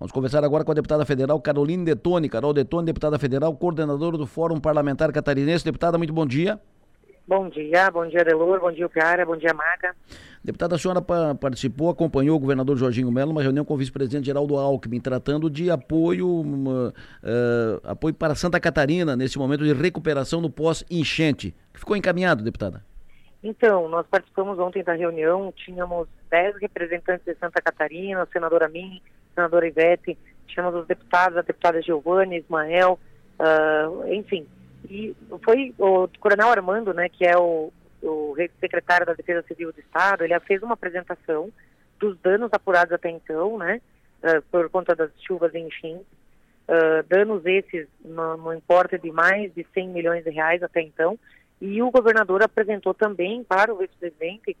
Vamos conversar agora com a deputada federal Caroline Detone. Carol Detone, deputada federal, coordenadora do Fórum Parlamentar Catarinense. Deputada, muito bom dia. Bom dia, bom dia, Delor, bom dia, Piara, bom dia, Maga. Deputada, a senhora participou, acompanhou o governador Jorginho Melo numa reunião com o vice-presidente Geraldo Alckmin, tratando de apoio, uh, apoio para Santa Catarina, nesse momento de recuperação no pós-enchente. Ficou encaminhado, deputada? Então, nós participamos ontem da reunião, tínhamos dez representantes de Santa Catarina, a senadora Mini, senadora Ivete, tínhamos os deputados, a deputada Giovanni, Ismael, uh, enfim. E foi o Coronel Armando, né, que é o, o secretário da Defesa Civil do Estado, ele fez uma apresentação dos danos apurados até então, né, uh, por conta das chuvas e enchentes, uh, danos esses no, no importe de mais de 100 milhões de reais até então, e o governador apresentou também para o vice-presidente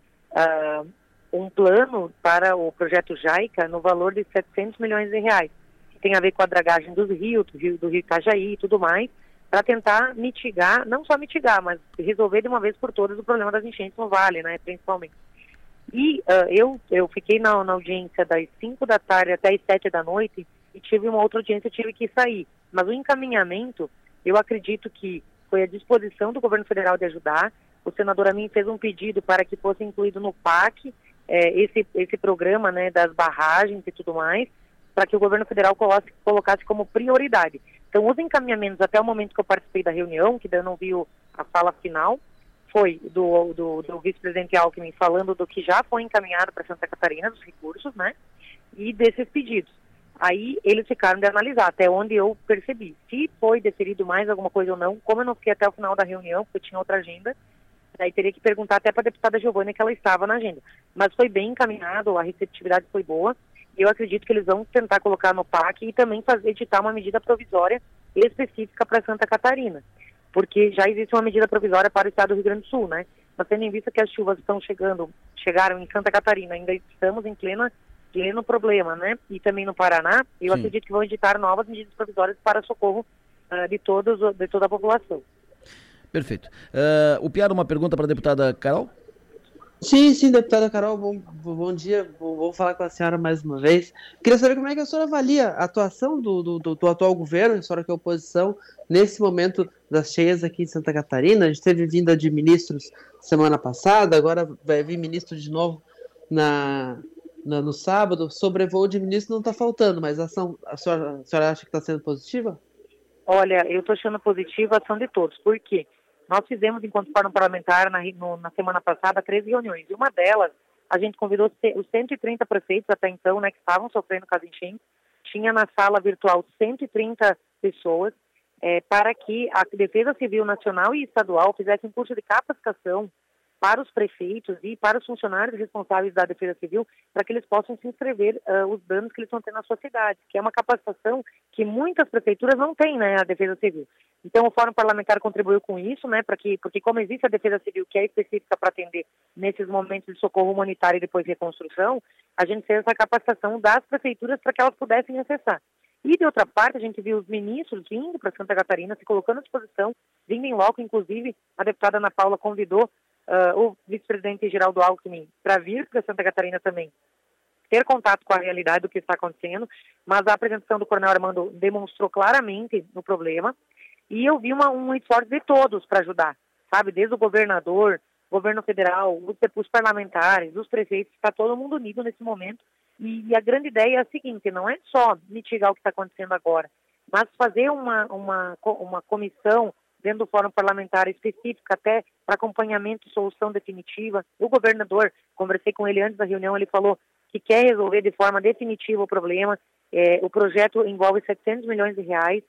plano para o projeto JAICA no valor de 700 milhões de reais, que tem a ver com a dragagem dos rios, do rio, do rio Itajaí e tudo mais, para tentar mitigar, não só mitigar, mas resolver de uma vez por todas o problema das enchentes no vale, né, principalmente. E uh, eu, eu fiquei na, na, audiência das 5 da tarde até as 7 da noite e tive uma outra audiência, tive que sair. Mas o encaminhamento, eu acredito que foi à disposição do governo federal de ajudar. O senador Amin fez um pedido para que fosse incluído no PAC é, esse, esse programa né, das barragens e tudo mais, para que o governo federal colocasse, colocasse como prioridade. Então, os encaminhamentos até o momento que eu participei da reunião, que eu não vi a fala final, foi do, do, do vice-presidente Alckmin falando do que já foi encaminhado para Santa Catarina, dos recursos, né, e desses pedidos. Aí eles ficaram de analisar, até onde eu percebi. Se foi deferido mais alguma coisa ou não, como eu não fiquei até o final da reunião, porque eu tinha outra agenda, Daí teria que perguntar até para a deputada Giovana que ela estava na agenda. Mas foi bem encaminhado, a receptividade foi boa. E eu acredito que eles vão tentar colocar no PAC e também fazer editar uma medida provisória específica para Santa Catarina. Porque já existe uma medida provisória para o estado do Rio Grande do Sul, né? Mas tendo em vista que as chuvas estão chegando, chegaram em Santa Catarina, ainda estamos em plena, pleno problema, né? E também no Paraná, eu Sim. acredito que vão editar novas medidas provisórias para socorro uh, de, todos, de toda a população. Perfeito. Uh, o Piara, uma pergunta para a deputada Carol? Sim, sim, deputada Carol, bom, bom dia. Vou, vou, falar com a senhora mais uma vez. Queria saber como é que a senhora avalia a atuação do, do, do, do atual governo, a senhora que é oposição, nesse momento das cheias aqui em Santa Catarina. A gente teve vinda de ministros semana passada, agora vai vir ministro de novo na, na no sábado. Sobrevoo de ministro não está faltando, mas a ação, a senhora, a senhora acha que está sendo positiva? Olha, eu estou achando positiva a ação de todos. Por quê? Nós fizemos, enquanto fórum parlamentar, na, no, na semana passada, 13 reuniões. E uma delas, a gente convidou os 130 prefeitos até então, né, que estavam sofrendo com as enchentes. Tinha na sala virtual 130 pessoas é, para que a Defesa Civil Nacional e Estadual fizessem curso de capacitação para os prefeitos e para os funcionários responsáveis da Defesa Civil, para que eles possam se inscrever uh, os danos que eles estão tendo na sua cidade, que é uma capacitação que muitas prefeituras não têm, né, a Defesa Civil. Então o Fórum Parlamentar contribuiu com isso, né, para que, porque como existe a Defesa Civil que é específica para atender nesses momentos de socorro humanitário e depois reconstrução, a gente fez essa capacitação das prefeituras para que elas pudessem acessar. E, de outra parte, a gente viu os ministros vindo para Santa Catarina, se colocando à disposição, vindo em loco, inclusive a deputada Ana Paula convidou uh, o vice-presidente Geraldo Alckmin para vir para Santa Catarina também, ter contato com a realidade do que está acontecendo, mas a apresentação do Coronel Armando demonstrou claramente o problema. E eu vi uma, um esforço de todos para ajudar, sabe, desde o governador, governo federal, os, parlamentares, os prefeitos, está todo mundo unido nesse momento. E, e, a grande ideia é a seguinte, não é só mitigar o que está acontecendo agora, mas fazer uma, uma, uma comissão dentro do Fórum Parlamentar específico até para acompanhamento e solução definitiva. O governador, conversei com ele antes da reunião, ele falou que quer resolver de forma definitiva o problema. É, o projeto envolve 700 milhões de reais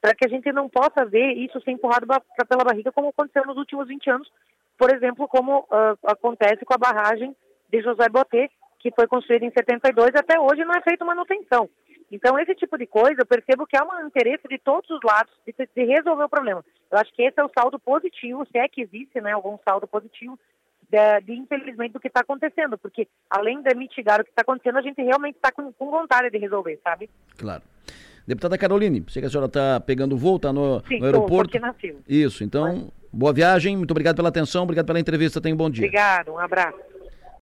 para que a gente não possa ver isso ser empurrado pela barriga como aconteceu nos últimos 20 anos, por exemplo, como uh, acontece com a barragem de José Botê, que foi construída em 72 e até hoje não é feita manutenção. Então, esse tipo de coisa, eu percebo que há um interesse de todos os lados de, de, resolver o problema. Eu acho que esse é o saldo positivo, se é que existe né, algum saldo positivo, de, de infelizmente, do que está acontecendo. Porque, além de mitigar o que está acontecendo, a gente realmente está com, com, vontade de resolver, sabe? Claro. Deputada Caroline, sei que a senhora está pegando voo, está no, Sim, no aeroporto. Sim, aqui na Isso, então, Mas... boa viagem, muito obrigado pela atenção, obrigado pela entrevista, tenha um bom dia. Obrigado, um abraço.